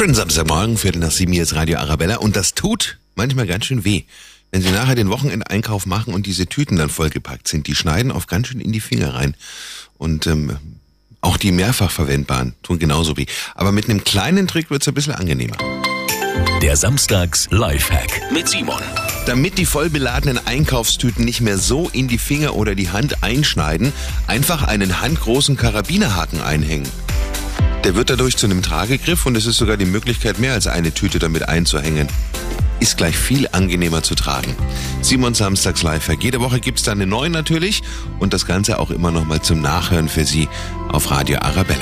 Schönen Samstagmorgen, Viertel nach sieben, hier ist Radio Arabella und das tut manchmal ganz schön weh. Wenn Sie nachher den Wochenendeinkauf machen und diese Tüten dann vollgepackt sind, die schneiden oft ganz schön in die Finger rein. Und ähm, auch die mehrfach verwendbaren tun genauso weh. Aber mit einem kleinen Trick wird's ein bisschen angenehmer. Der Samstags Lifehack mit Simon. Damit die voll beladenen Einkaufstüten nicht mehr so in die Finger oder die Hand einschneiden, einfach einen handgroßen Karabinerhaken einhängen. Der wird dadurch zu einem Tragegriff und es ist sogar die Möglichkeit, mehr als eine Tüte damit einzuhängen. Ist gleich viel angenehmer zu tragen. Simon Samstags Lifehack. Jede Woche gibt's da eine neue natürlich und das Ganze auch immer noch mal zum Nachhören für Sie auf Radio Arabella.